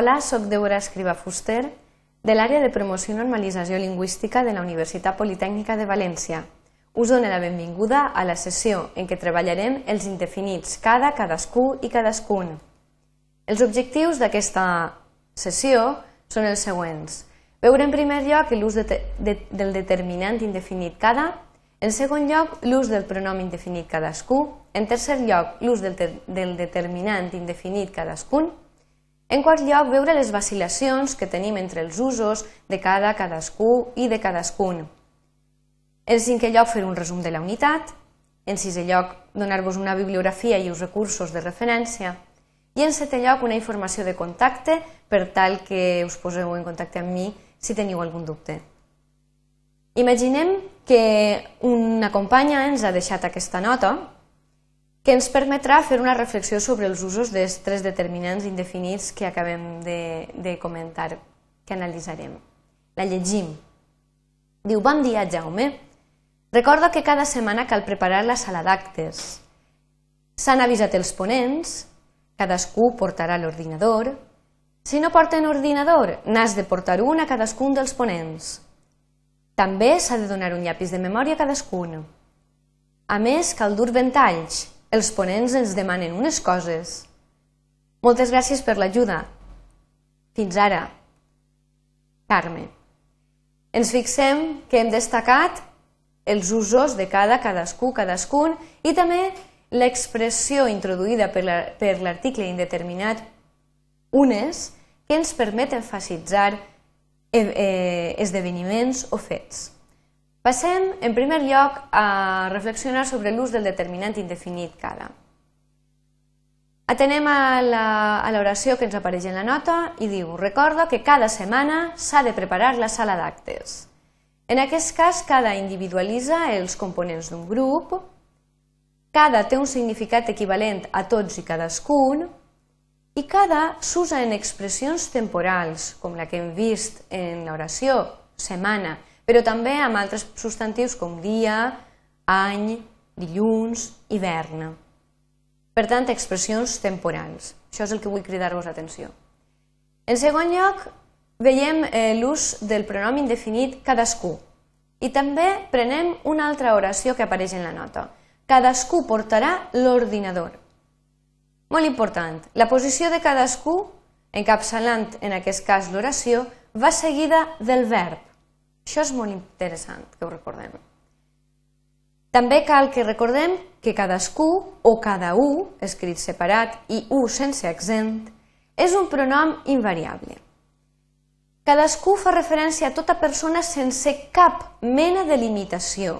Hola, sóc Deborah Escriba Fuster, de l'àrea de promoció i normalització lingüística de la Universitat Politècnica de València. Us dono la benvinguda a la sessió en què treballarem els indefinits cada, cadascú i cadascun. Els objectius d'aquesta sessió són els següents. Veure en primer lloc l'ús de, de, del determinant indefinit cada, en segon lloc l'ús del pronom indefinit cadascú, en tercer lloc l'ús del, del determinant indefinit cadascun, en quart lloc, veure les vacil·lacions que tenim entre els usos de cada, cadascú i de cadascun. En cinquè lloc, fer un resum de la unitat. En sisè lloc, donar-vos una bibliografia i uns recursos de referència. I en setè lloc, una informació de contacte per tal que us poseu en contacte amb mi si teniu algun dubte. Imaginem que una companya ens ha deixat aquesta nota que ens permetrà fer una reflexió sobre els usos dels tres determinants indefinits que acabem de, de comentar, que analitzarem. La llegim. Diu, bon dia, Jaume. Recordo que cada setmana cal preparar la sala d'actes. S'han avisat els ponents, cadascú portarà l'ordinador. Si no porten ordinador, n'has de portar un a cadascun dels ponents. També s'ha de donar un llapis de memòria a cadascun. A més, cal dur ventalls, els ponents ens demanen unes coses. Moltes gràcies per l'ajuda. Fins ara. Carme. Ens fixem que hem destacat els usos de cada, cadascú, cadascun i també l'expressió introduïda per l'article indeterminat unes que ens permet enfasitzar eh, eh, esdeveniments o fets. Passem, en primer lloc, a reflexionar sobre l'ús del determinant indefinit cada. Atenem a l'oració que ens apareix en la nota i diu «Recordo que cada setmana s'ha de preparar la sala d'actes». En aquest cas, cada individualitza els components d'un grup, cada té un significat equivalent a tots i cadascun, i cada s'usa en expressions temporals, com la que hem vist en l'oració, setmana, però també amb altres substantius com dia, any, dilluns, hivern. Per tant, expressions temporals. Això és el que vull cridar-vos atenció. En segon lloc, veiem eh, l'ús del pronom indefinit cadascú. I també prenem una altra oració que apareix en la nota. Cadascú portarà l'ordinador. Molt important, la posició de cadascú, encapçalant en aquest cas l'oració, va seguida del verb. Això és molt interessant que ho recordem. També cal que recordem que cadascú o cada u, escrit separat, i u sense accent, és un pronom invariable. Cadascú fa referència a tota persona sense cap mena de limitació.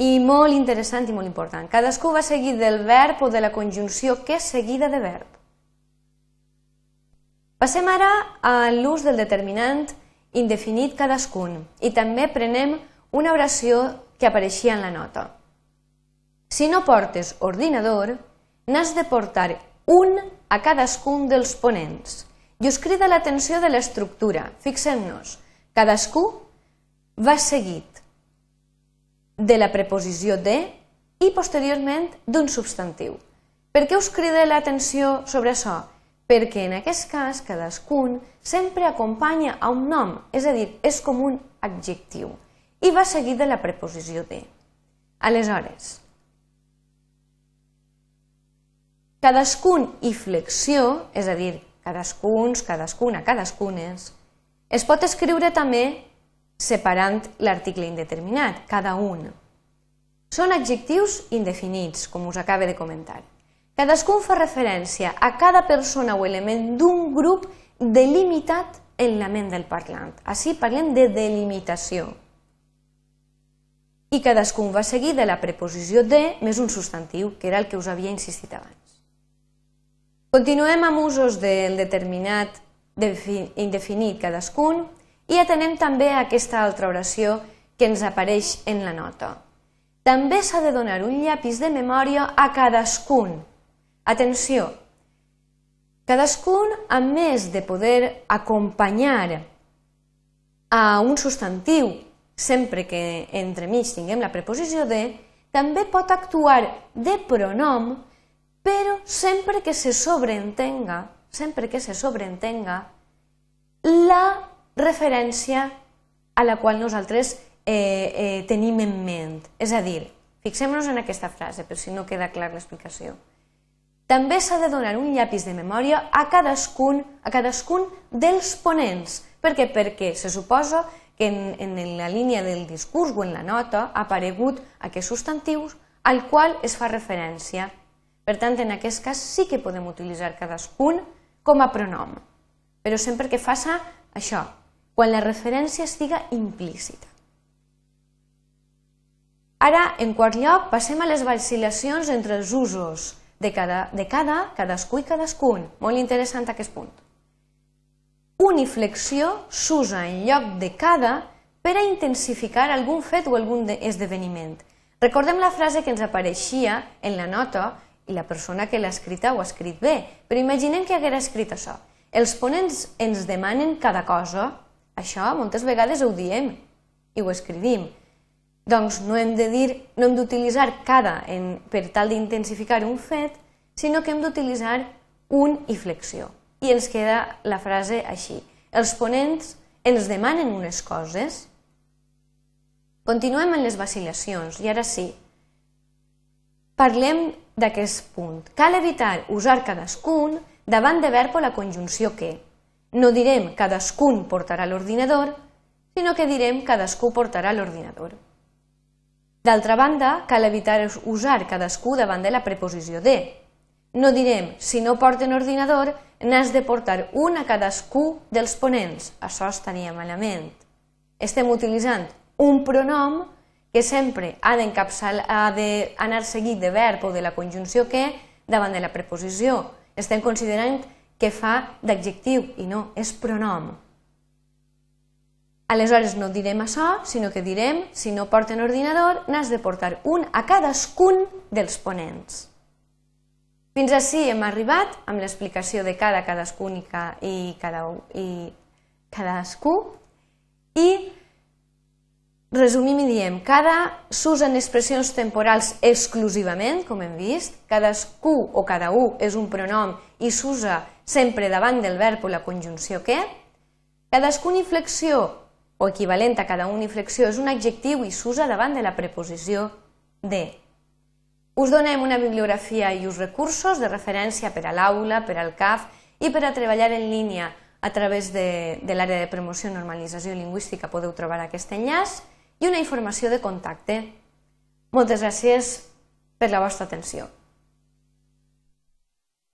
I molt interessant i molt important, cadascú va seguir del verb o de la conjunció que és seguida de verb. Passem ara a l'ús del determinant indefinit cadascun i també prenem una oració que apareixia en la nota. Si no portes ordinador, n'has de portar un a cadascun dels ponents. I us crida l'atenció de l'estructura. Fixem-nos, cadascú va seguit de la preposició de i posteriorment d'un substantiu. Per què us crida l'atenció sobre això? Perquè en aquest cas cadascun sempre acompanya a un nom, és a dir, és com un adjectiu, i va seguit de la preposició de. Aleshores, cadascun i flexió, és a dir, cadascuns, cadascuna, cadascunes, es pot escriure també separant l'article indeterminat, cada un. Són adjectius indefinits, com us acaba de comentar. Cadascun fa referència a cada persona o element d'un grup delimitat en la ment del parlant. Així parlem de delimitació. I cadascun va seguir de la preposició de més un substantiu, que era el que us havia insistit abans. Continuem amb usos del determinat indefinit cadascun i atenem també a aquesta altra oració que ens apareix en la nota. També s'ha de donar un llapis de memòria a cadascun Atenció, cadascun, a més de poder acompanyar a un substantiu, sempre que entremig tinguem la preposició de, també pot actuar de pronom, però sempre que se sobreentenga sempre que se sobreentenga la referència a la qual nosaltres eh, eh, tenim en ment. És a dir, fixem-nos en aquesta frase, per si no queda clar l'explicació. També s'ha de donar un llapis de memòria a cadascun, a cadascun dels ponents. Per què? Perquè se suposa que en, en la línia del discurs o en la nota ha aparegut aquests substantius al qual es fa referència. Per tant, en aquest cas sí que podem utilitzar cadascun com a pronom, però sempre que faça això, quan la referència estiga implícita. Ara, en quart lloc, passem a les vacil·lacions entre els usos de cada, de cada, cadascú i cadascun. Molt interessant aquest punt. Uniflexió s'usa en lloc de cada per a intensificar algun fet o algun esdeveniment. Recordem la frase que ens apareixia en la nota i la persona que l'ha escrita ho ha escrit bé, però imaginem que haguera escrit això. Els ponents ens demanen cada cosa, això moltes vegades ho diem i ho escrivim. Doncs no hem de dir, no hem d'utilitzar cada en, per tal d'intensificar un fet, sinó que hem d'utilitzar un i flexió. I ens queda la frase així. Els ponents ens demanen unes coses. Continuem amb les vacil·lacions i ara sí. Parlem d'aquest punt. Cal evitar usar cadascun davant de verb o la conjunció que. No direm cadascun portarà l'ordinador, sinó que direm cadascú portarà l'ordinador. D'altra banda, cal evitar usar cadascú davant de la preposició de. No direm, si no porten ordinador, n'has de portar un a cadascú dels ponents. Això estaria malament. Estem utilitzant un pronom que sempre ha d'anar seguit de verb o de la conjunció que davant de la preposició. Estem considerant que fa d'adjectiu i no, és pronom. Aleshores no direm això, sinó que direm, si no porten ordinador, n'has de portar un a cadascun dels ponents. Fins així hem arribat amb l'explicació de cada cadascun i, i, cada, i cadascú. I resumim i diem, cada s'usen expressions temporals exclusivament, com hem vist, cadascú o cada un és un pronom i s'usa sempre davant del verb o la conjunció que, cadascun inflexió o equivalent a cada uniflexió és un adjectiu i s'usa davant de la preposició de. Us donem una bibliografia i uns recursos de referència per a l'aula, per al CAF i per a treballar en línia a través de, de l'àrea de promoció i normalització lingüística podeu trobar aquest enllaç i una informació de contacte. Moltes gràcies per la vostra atenció.